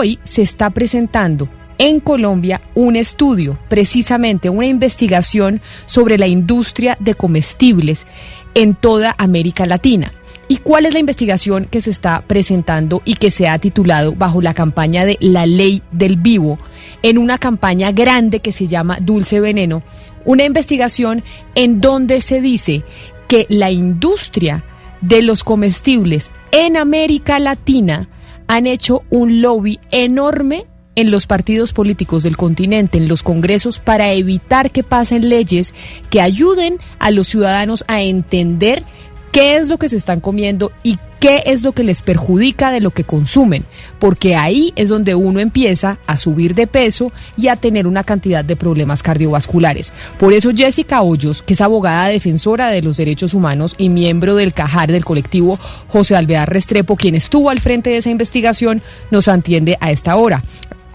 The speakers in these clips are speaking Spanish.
hoy se está presentando en Colombia un estudio, precisamente una investigación sobre la industria de comestibles en toda América Latina. ¿Y cuál es la investigación que se está presentando y que se ha titulado bajo la campaña de La Ley del Vivo, en una campaña grande que se llama Dulce Veneno? Una investigación en donde se dice que la industria de los comestibles en América Latina han hecho un lobby enorme en los partidos políticos del continente, en los congresos, para evitar que pasen leyes que ayuden a los ciudadanos a entender qué es lo que se están comiendo y qué es lo que les perjudica de lo que consumen, porque ahí es donde uno empieza a subir de peso y a tener una cantidad de problemas cardiovasculares. Por eso Jessica Hoyos, que es abogada defensora de los derechos humanos y miembro del CAJAR del colectivo José Alvear Restrepo, quien estuvo al frente de esa investigación, nos atiende a esta hora.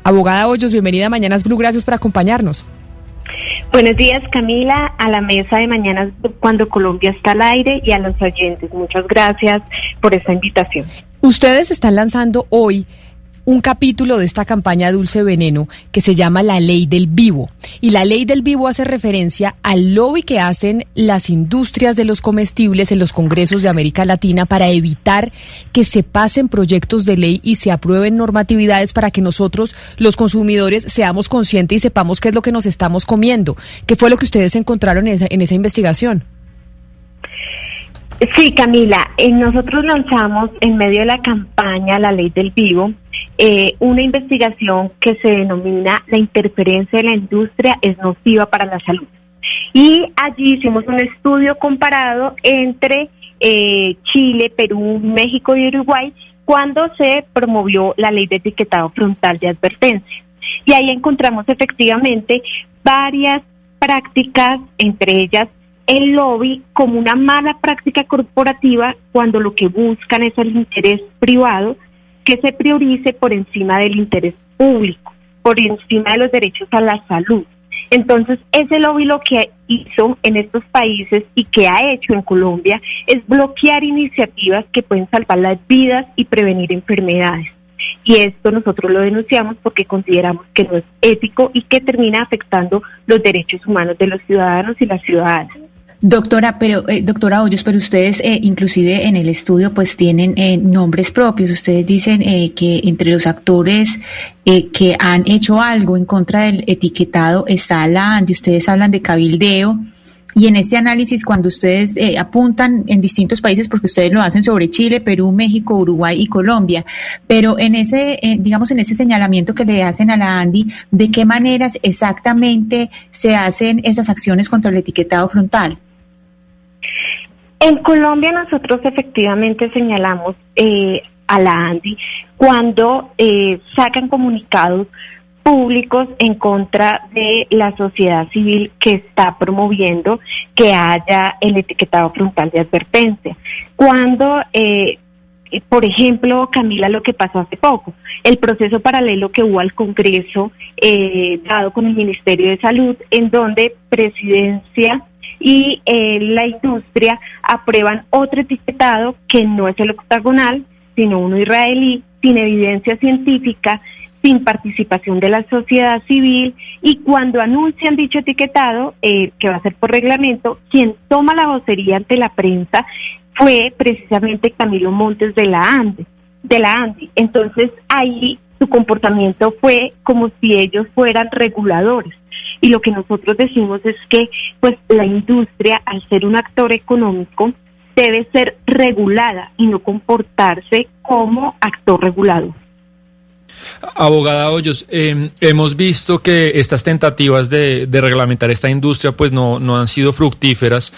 Abogada Hoyos, bienvenida a Mañanas Blue, gracias por acompañarnos. Buenos días, Camila, a la mesa de mañana cuando Colombia está al aire y a los oyentes. Muchas gracias por esta invitación. Ustedes están lanzando hoy un capítulo de esta campaña Dulce Veneno que se llama La Ley del Vivo. Y la Ley del Vivo hace referencia al lobby que hacen las industrias de los comestibles en los congresos de América Latina para evitar que se pasen proyectos de ley y se aprueben normatividades para que nosotros, los consumidores, seamos conscientes y sepamos qué es lo que nos estamos comiendo. ¿Qué fue lo que ustedes encontraron en esa, en esa investigación? Sí, Camila, eh, nosotros lanzamos en medio de la campaña La Ley del Vivo eh, una investigación que se denomina La interferencia de la industria es nociva para la salud. Y allí hicimos un estudio comparado entre eh, Chile, Perú, México y Uruguay cuando se promovió la ley de etiquetado frontal de advertencia. Y ahí encontramos efectivamente varias prácticas, entre ellas el lobby como una mala práctica corporativa cuando lo que buscan es el interés privado que se priorice por encima del interés público, por encima de los derechos a la salud. Entonces, ese lobby lo que hizo en estos países y que ha hecho en Colombia es bloquear iniciativas que pueden salvar las vidas y prevenir enfermedades. Y esto nosotros lo denunciamos porque consideramos que no es ético y que termina afectando los derechos humanos de los ciudadanos y las ciudadanas. Doctora, pero eh, doctora Hoyos, pero ustedes eh, inclusive en el estudio pues tienen eh, nombres propios. Ustedes dicen que entre los actores que han hecho algo en contra del etiquetado está la ANDI. Ustedes hablan de cabildeo. Y en este análisis, cuando ustedes apuntan en distintos países, porque ustedes lo hacen sobre Chile, Perú, México, Uruguay y Colombia, pero en ese, digamos, en ese señalamiento que le hacen a la ANDI, ¿de qué maneras exactamente se hacen esas acciones contra el etiquetado frontal? En Colombia nosotros efectivamente señalamos eh, a la ANDI cuando eh, sacan comunicados públicos en contra de la sociedad civil que está promoviendo que haya el etiquetado frontal de advertencia. Cuando, eh, por ejemplo, Camila, lo que pasó hace poco, el proceso paralelo que hubo al Congreso dado con el Ministerio de Salud, en donde presidencia y eh, la industria aprueban otro etiquetado que no es el octagonal, sino uno israelí, sin evidencia científica, sin participación de la sociedad civil y cuando anuncian dicho etiquetado, eh, que va a ser por reglamento, quien toma la vocería ante la prensa fue precisamente Camilo Montes de la ANDE. De la ANDE. Entonces ahí su comportamiento fue como si ellos fueran reguladores. Y lo que nosotros decimos es que pues la industria, al ser un actor económico, debe ser regulada y no comportarse como actor regulador. Abogada Hoyos, em, hemos visto que estas tentativas de, de, reglamentar esta industria pues no, no han sido fructíferas.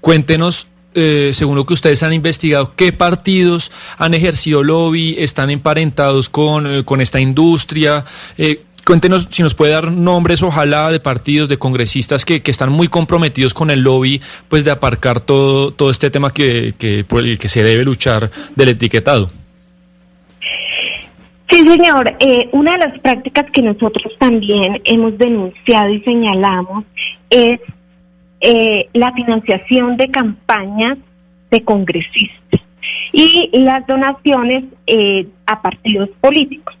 Cuéntenos eh, según lo que ustedes han investigado, qué partidos han ejercido lobby, están emparentados con, eh, esta industria. Eh, cuéntenos si nos puede dar nombres, ojalá, de partidos, de congresistas que, están muy comprometidos con el lobby, pues de aparcar todo, todo este tema que, que, por el que se debe luchar del etiquetado. Sí, señor. una de las prácticas que nosotros también hemos denunciado y señalamos es eh, la financiación de campañas de congresistas y las donaciones eh, a partidos políticos.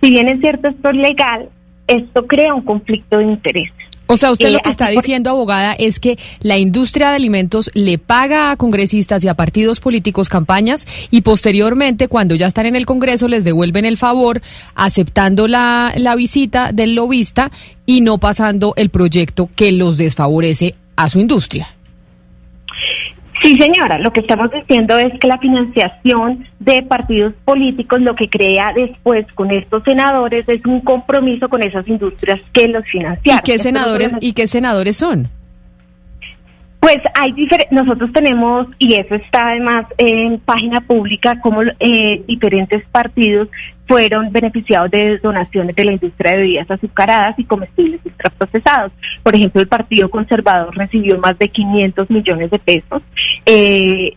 Si bien es cierto esto es legal, esto crea un conflicto de interés. O sea, usted lo que está diciendo, abogada, es que la industria de alimentos le paga a congresistas y a partidos políticos campañas y posteriormente, cuando ya están en el Congreso, les devuelven el favor aceptando la, la visita del lobista y no pasando el proyecto que los desfavorece a su industria. Sí, señora, lo que estamos diciendo es que la financiación de partidos políticos lo que crea después con estos senadores es un compromiso con esas industrias que los financian. ¿Y qué senadores, ¿y qué senadores son? Pues hay nosotros tenemos, y eso está además en página pública, como eh, diferentes partidos fueron beneficiados de donaciones de la industria de bebidas azucaradas y comestibles ultraprocesados. Por ejemplo, el Partido Conservador recibió más de 500 millones de pesos. Eh,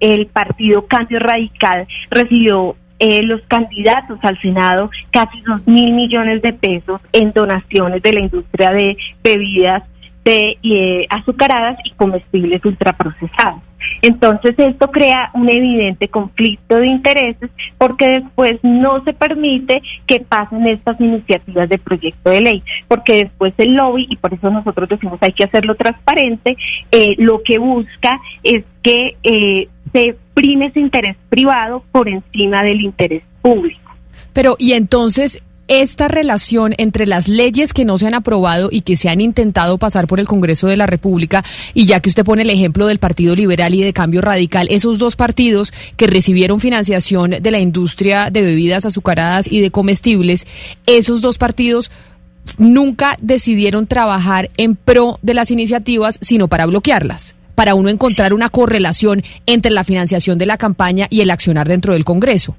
el Partido Cambio Radical recibió eh, los candidatos al Senado casi 2 mil millones de pesos en donaciones de la industria de bebidas de eh, azucaradas y comestibles ultraprocesados. Entonces esto crea un evidente conflicto de intereses porque después no se permite que pasen estas iniciativas de proyecto de ley, porque después el lobby, y por eso nosotros decimos hay que hacerlo transparente, eh, lo que busca es que eh, se prime ese interés privado por encima del interés público. Pero, y entonces, esta relación entre las leyes que no se han aprobado y que se han intentado pasar por el Congreso de la República, y ya que usted pone el ejemplo del Partido Liberal y de Cambio Radical, esos dos partidos que recibieron financiación de la industria de bebidas azucaradas y de comestibles, esos dos partidos nunca decidieron trabajar en pro de las iniciativas, sino para bloquearlas para uno encontrar una correlación entre la financiación de la campaña y el accionar dentro del Congreso.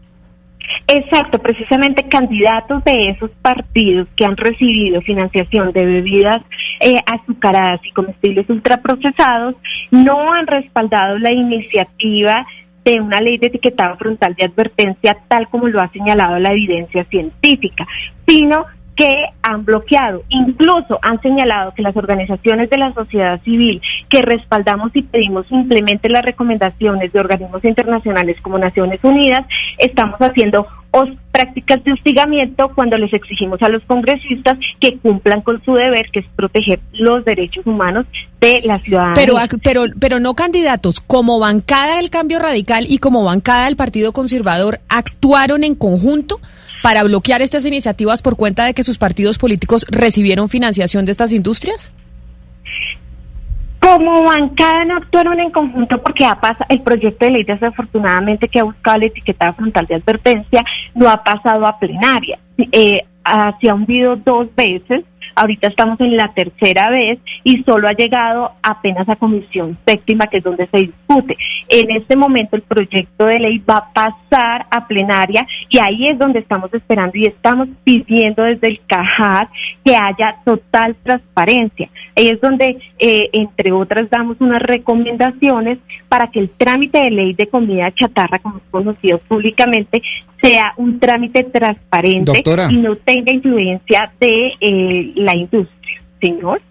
Exacto, precisamente candidatos de esos partidos que han recibido financiación de bebidas eh, azucaradas y comestibles ultraprocesados no han respaldado la iniciativa de una ley de etiquetado frontal de advertencia tal como lo ha señalado la evidencia científica, sino que han bloqueado. Incluso han señalado que las organizaciones de la sociedad civil que respaldamos y pedimos simplemente las recomendaciones de organismos internacionales como Naciones Unidas, estamos haciendo prácticas de hostigamiento cuando les exigimos a los congresistas que cumplan con su deber, que es proteger los derechos humanos de la ciudadanía. Pero, pero, pero no candidatos, como bancada del cambio radical y como bancada del Partido Conservador, actuaron en conjunto para bloquear estas iniciativas por cuenta de que sus partidos políticos recibieron financiación de estas industrias? Como bancada no actuaron en conjunto porque ha pasado, el proyecto de ley desafortunadamente que ha buscado la etiqueta frontal de advertencia no ha pasado a plenaria. Eh, se ha hundido dos veces Ahorita estamos en la tercera vez y solo ha llegado apenas a comisión séptima, que es donde se discute. En este momento el proyecto de ley va a pasar a plenaria y ahí es donde estamos esperando y estamos pidiendo desde el CAJAR que haya total transparencia. Ahí es donde, eh, entre otras, damos unas recomendaciones para que el trámite de ley de comida chatarra, como es conocido públicamente, sea un trámite transparente y no tenga influencia de eh, la industria, señor.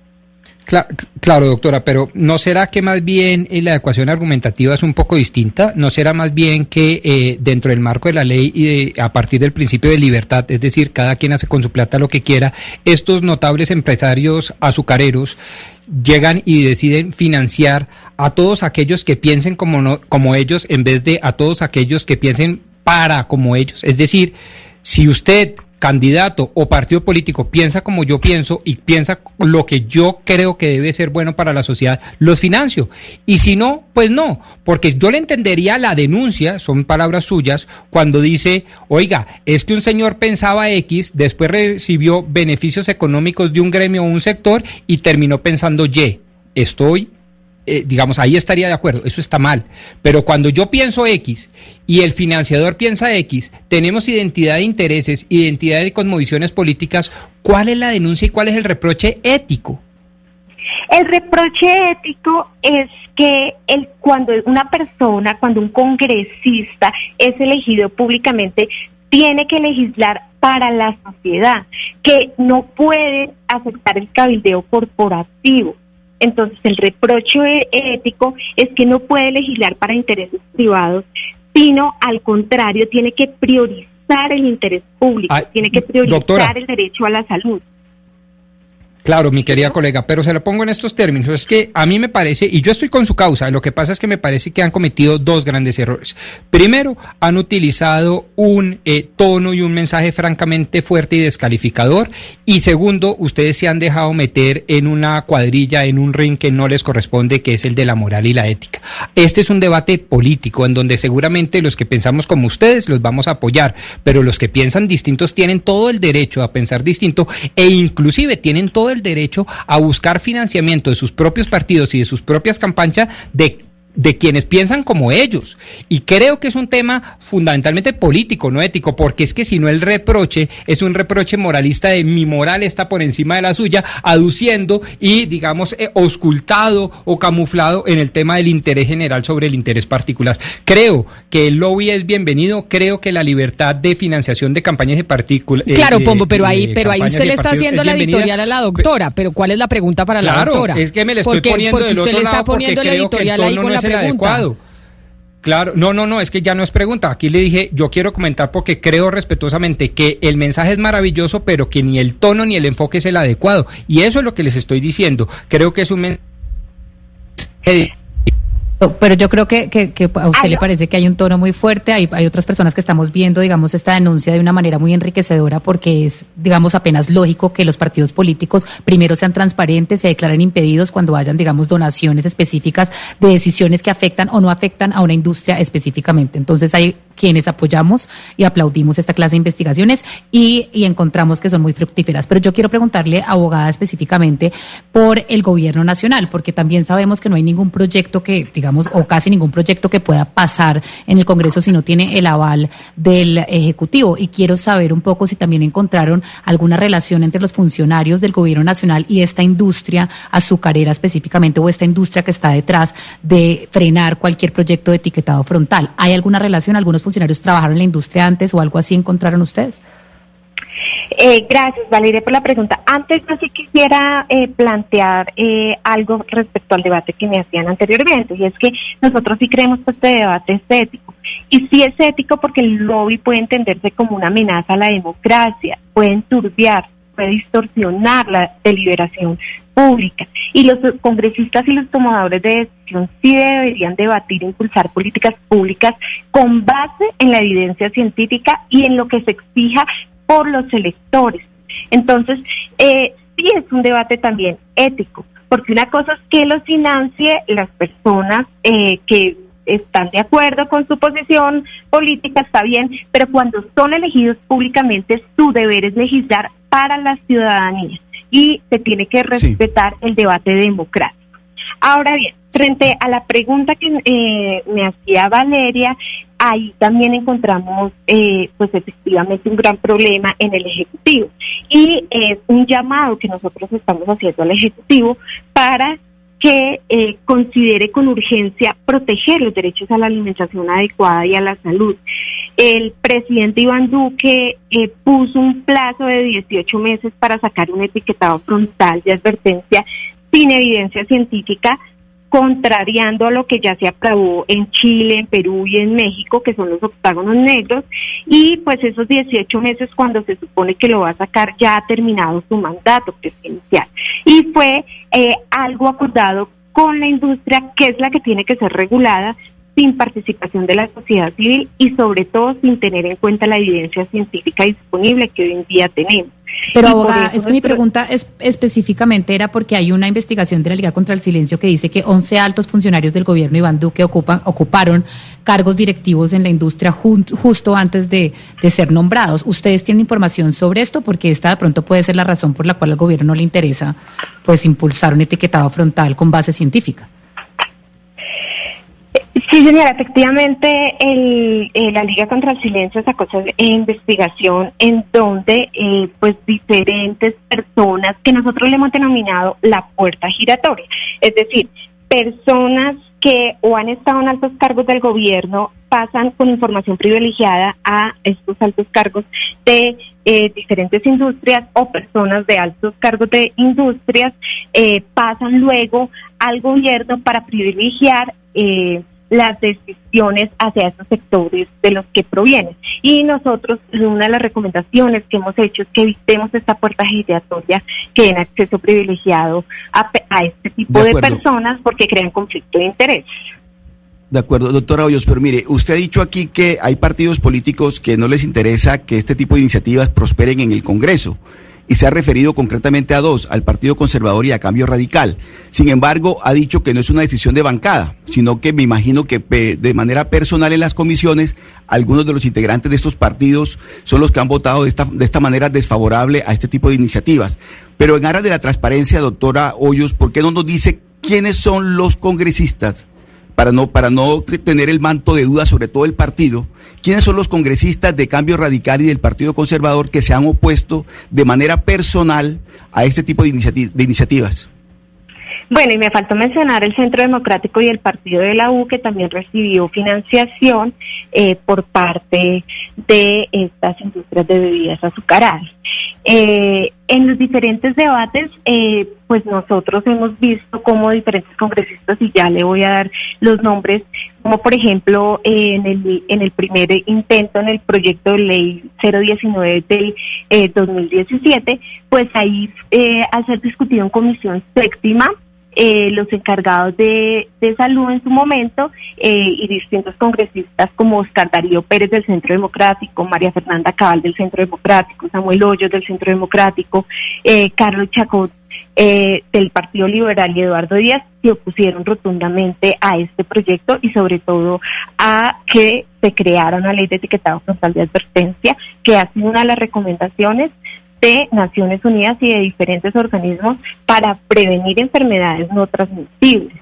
Claro, doctora, pero ¿no será que más bien eh, la ecuación argumentativa es un poco distinta? ¿No será más bien que eh, dentro del marco de la ley y a partir del principio de libertad, es decir, cada quien hace con su plata lo que quiera, estos notables empresarios azucareros llegan y deciden financiar a todos aquellos que piensen como, no, como ellos en vez de a todos aquellos que piensen para como ellos? Es decir, si usted candidato o partido político piensa como yo pienso y piensa lo que yo creo que debe ser bueno para la sociedad, los financio. Y si no, pues no, porque yo le entendería la denuncia, son palabras suyas, cuando dice, oiga, es que un señor pensaba X, después recibió beneficios económicos de un gremio o un sector y terminó pensando Y. Estoy eh, digamos, ahí estaría de acuerdo, eso está mal. Pero cuando yo pienso X y el financiador piensa X, tenemos identidad de intereses, identidad de cosmovisiones políticas, ¿cuál es la denuncia y cuál es el reproche ético? El reproche ético es que el, cuando una persona, cuando un congresista es elegido públicamente, tiene que legislar para la sociedad, que no puede aceptar el cabildeo corporativo. Entonces, el reproche ético es que no puede legislar para intereses privados, sino al contrario, tiene que priorizar el interés público, Ah, tiene que priorizar doctora. el derecho a la salud. Claro, mi querida colega, pero se lo pongo en estos términos. Es que a mí me parece, y yo estoy con su causa, lo que pasa es que me parece que han cometido dos grandes errores. Primero, han utilizado un eh, tono y un mensaje francamente fuerte y descalificador. Y segundo, ustedes se han dejado meter en una cuadrilla, en un ring que no les corresponde, que es el de la moral y la ética. Este es un debate político en donde seguramente los que pensamos como ustedes los vamos a apoyar, pero los que piensan distintos tienen todo el derecho a pensar distinto e inclusive tienen todo el derecho a buscar financiamiento de sus propios partidos y de sus propias campañas de de quienes piensan como ellos. Y creo que es un tema fundamentalmente político, no ético, porque es que si no el reproche es un reproche moralista de mi moral está por encima de la suya, aduciendo y, digamos, eh, oscultado o camuflado en el tema del interés general sobre el interés particular. Creo que el lobby es bienvenido, creo que la libertad de financiación de campañas de partículas. Claro, Pombo, pero ahí, pero ahí usted le está haciendo la editorial a la doctora, pero ¿cuál es la pregunta para la Claro, doctora? es que me le estoy Porque- poniendo porque del otro lado porque creo que el tono no es el pregunta. adecuado. Claro, no, no, no, es que ya no es pregunta. Aquí le dije, yo quiero comentar porque creo respetuosamente que el mensaje es maravilloso, pero que ni el tono ni el enfoque es el adecuado. Y eso es lo que les estoy diciendo. Creo que es un mensaje Pero yo creo que, que, que a usted Aló. le parece que hay un tono muy fuerte, hay, hay otras personas que estamos viendo, digamos, esta denuncia de una manera muy enriquecedora porque es, digamos, apenas lógico que los partidos políticos primero sean transparentes, se declaren impedidos cuando hayan, digamos, donaciones específicas de decisiones que afectan o no afectan a una industria específicamente. Entonces hay quienes apoyamos y aplaudimos esta clase de investigaciones y, y encontramos que son muy fructíferas. Pero yo quiero preguntarle, abogada, específicamente por el gobierno nacional, porque también sabemos que no hay ningún proyecto que, digamos, o casi ningún proyecto que pueda pasar en el Congreso si no tiene el aval del Ejecutivo. Y quiero saber un poco si también encontraron alguna relación entre los funcionarios del gobierno nacional y esta industria azucarera específicamente, o esta industria que está detrás de frenar cualquier proyecto de etiquetado frontal. ¿Hay alguna relación? ¿Algunos funcionarios trabajaron en la industria antes o algo así encontraron ustedes? Eh, gracias, Valeria, por la pregunta. Antes yo sí quisiera eh, plantear eh, algo respecto al debate que me hacían anteriormente, y es que nosotros sí creemos que este debate es ético. Y sí es ético porque el lobby puede entenderse como una amenaza a la democracia, puede enturbiar, puede distorsionar la deliberación pública. Y los congresistas y los tomadores de decisión sí deberían debatir e impulsar políticas públicas con base en la evidencia científica y en lo que se exija por los electores. Entonces, eh, sí es un debate también ético, porque una cosa es que lo financie las personas eh, que están de acuerdo con su posición política, está bien, pero cuando son elegidos públicamente, su deber es legislar para la ciudadanía y se tiene que respetar el debate democrático. Ahora bien, frente a la pregunta que eh, me hacía Valeria, ahí también encontramos, eh, pues efectivamente, un gran problema en el Ejecutivo. Y es un llamado que nosotros estamos haciendo al Ejecutivo para que eh, considere con urgencia proteger los derechos a la alimentación adecuada y a la salud. El presidente Iván Duque eh, puso un plazo de 18 meses para sacar un etiquetado frontal de advertencia sin evidencia científica, contrariando a lo que ya se aprobó en Chile, en Perú y en México, que son los octágonos negros, y pues esos 18 meses cuando se supone que lo va a sacar ya ha terminado su mandato presidencial. Y fue eh, algo acordado con la industria, que es la que tiene que ser regulada sin participación de la sociedad civil y sobre todo sin tener en cuenta la evidencia científica disponible que hoy en día tenemos. Pero abogada, es que mi pregunta es, específicamente era porque hay una investigación de la Liga contra el Silencio que dice que 11 altos funcionarios del gobierno Iván Duque ocupan, ocuparon cargos directivos en la industria jun- justo antes de, de ser nombrados. ¿Ustedes tienen información sobre esto? Porque esta de pronto puede ser la razón por la cual al gobierno no le interesa pues impulsar un etiquetado frontal con base científica. Sí, señora, efectivamente, el, eh, la Liga contra el Silencio sacó esa investigación en donde, eh, pues, diferentes personas que nosotros le hemos denominado la puerta giratoria, es decir, personas que o han estado en altos cargos del gobierno pasan con información privilegiada a estos altos cargos de eh, diferentes industrias o personas de altos cargos de industrias eh, pasan luego al gobierno para privilegiar eh, las decisiones hacia esos sectores de los que provienen. Y nosotros, una de las recomendaciones que hemos hecho es que evitemos esta puerta giratoria que den acceso privilegiado a, este tipo de, personas porque crean conflicto de interés. De acuerdo, doctora Hoyos, pero mire, usted ha dicho aquí que hay partidos políticos que no les interesa que este tipo de iniciativas prosperen en el Congreso y se ha referido concretamente a dos, al Partido Conservador y a Cambio Radical. Sin embargo, ha dicho que no es una decisión de bancada, sino que me imagino que de manera personal en las comisiones, algunos de los integrantes de estos partidos son los que han votado de esta, de esta manera desfavorable a este tipo de iniciativas. Pero en aras de la transparencia, doctora Hoyos, ¿por qué no nos dice quiénes son los congresistas para no, para no tener el manto de duda sobre todo el partido, ¿quiénes son los congresistas de Cambio Radical y del Partido Conservador que se han opuesto de manera personal a este tipo de, de iniciativas? Bueno, y me faltó mencionar el Centro Democrático y el Partido de la U, que también recibió financiación eh, por parte de estas industrias de bebidas azucaradas. Eh, en los diferentes debates, eh, pues nosotros hemos visto cómo diferentes congresistas, y ya le voy a dar los nombres, como por ejemplo en el, en el primer intento en el proyecto de ley 019 del 2017, pues ahí al ser discutido en comisión séptima, eh, los encargados de, salud en su momento eh, y distintos congresistas como Oscar Darío Pérez del Centro Democrático, María Fernanda Cabal del Centro Democrático, Samuel Hoyos del Centro Democrático, eh, Carlos Chacot del Partido Liberal y Eduardo Díaz se opusieron rotundamente a este proyecto y sobre todo a que se creara una ley de etiquetado frontal de advertencia que ha sido una de las recomendaciones de Naciones Unidas y de diferentes organismos para prevenir enfermedades no transmisibles.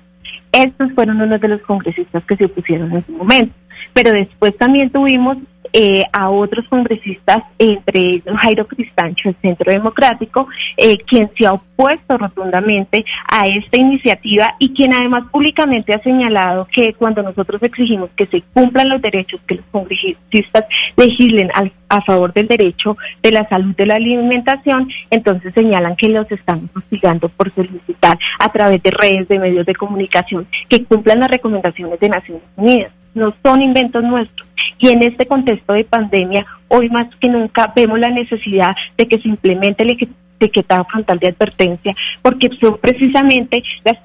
Estos fueron uno de los congresistas que se opusieron en su momento. Pero después también tuvimos eh, a otros congresistas, entre ellos Jairo Cristancho, el Centro Democrático, eh, quien se ha opuesto rotundamente a esta iniciativa y quien además públicamente ha señalado que cuando nosotros exigimos que se cumplan los derechos, que los congresistas legislen a favor del derecho de la salud de la alimentación, entonces señalan que los estamos hostigando por solicitar a través de redes, de medios de comunicación, que cumplan las recomendaciones de Naciones Unidas no son inventos nuestros. Y en este contexto de pandemia, hoy más que nunca vemos la necesidad de que se implemente el etiquetado frontal de advertencia, porque son precisamente las,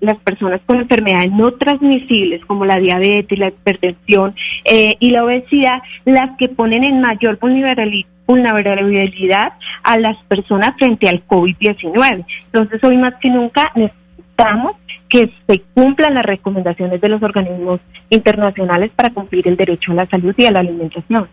las personas con enfermedades no transmisibles como la diabetes, la hipertensión eh, y la obesidad las que ponen en mayor vulnerabilidad a las personas frente al COVID-19. Entonces, hoy más que nunca que se cumplan las recomendaciones de los organismos internacionales para cumplir el derecho a la salud y a la alimentación.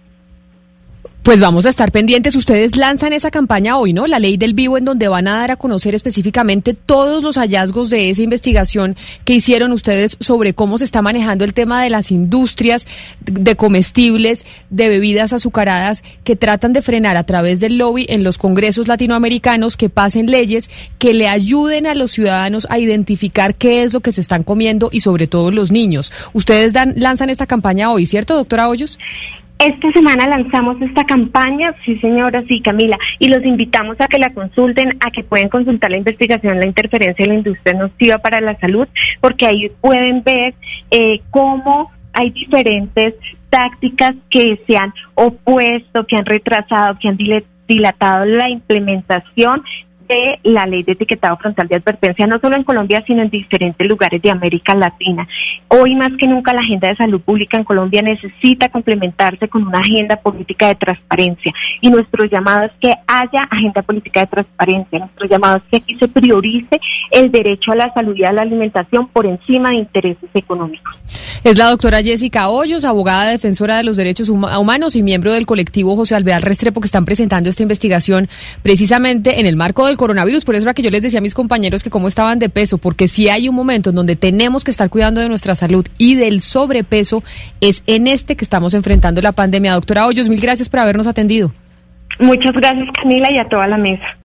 Pues vamos a estar pendientes. Ustedes lanzan esa campaña hoy, ¿no? La ley del vivo, en donde van a dar a conocer específicamente todos los hallazgos de esa investigación que hicieron ustedes sobre cómo se está manejando el tema de las industrias de comestibles, de bebidas azucaradas, que tratan de frenar a través del lobby en los congresos latinoamericanos que pasen leyes que le ayuden a los ciudadanos a identificar qué es lo que se están comiendo y sobre todo los niños. Ustedes dan, lanzan esta campaña hoy, ¿cierto, doctora Hoyos? Esta semana lanzamos esta campaña, sí señora, sí Camila, y los invitamos a que la consulten, a que pueden consultar la investigación, la interferencia de la industria nociva para la salud, porque ahí pueden ver eh, cómo hay diferentes tácticas que se han opuesto, que han retrasado, que han dilatado la implementación de la ley de etiquetado frontal de advertencia, no solo en Colombia, sino en diferentes lugares de América Latina. Hoy más que nunca la agenda de salud pública en Colombia necesita complementarse con una agenda política de transparencia y nuestro llamado es que haya agenda política de transparencia, nuestro llamado es que aquí se priorice el derecho a la salud y a la alimentación por encima de intereses económicos. Es la doctora Jessica Hoyos, abogada defensora de los derechos humanos y miembro del colectivo José Alvear Restrepo que están presentando esta investigación precisamente en el marco del coronavirus. Por eso era que yo les decía a mis compañeros que cómo estaban de peso, porque si hay un momento en donde tenemos que estar cuidando de nuestra salud y del sobrepeso, es en este que estamos enfrentando la pandemia. Doctora Hoyos, mil gracias por habernos atendido. Muchas gracias, Camila, y a toda la mesa.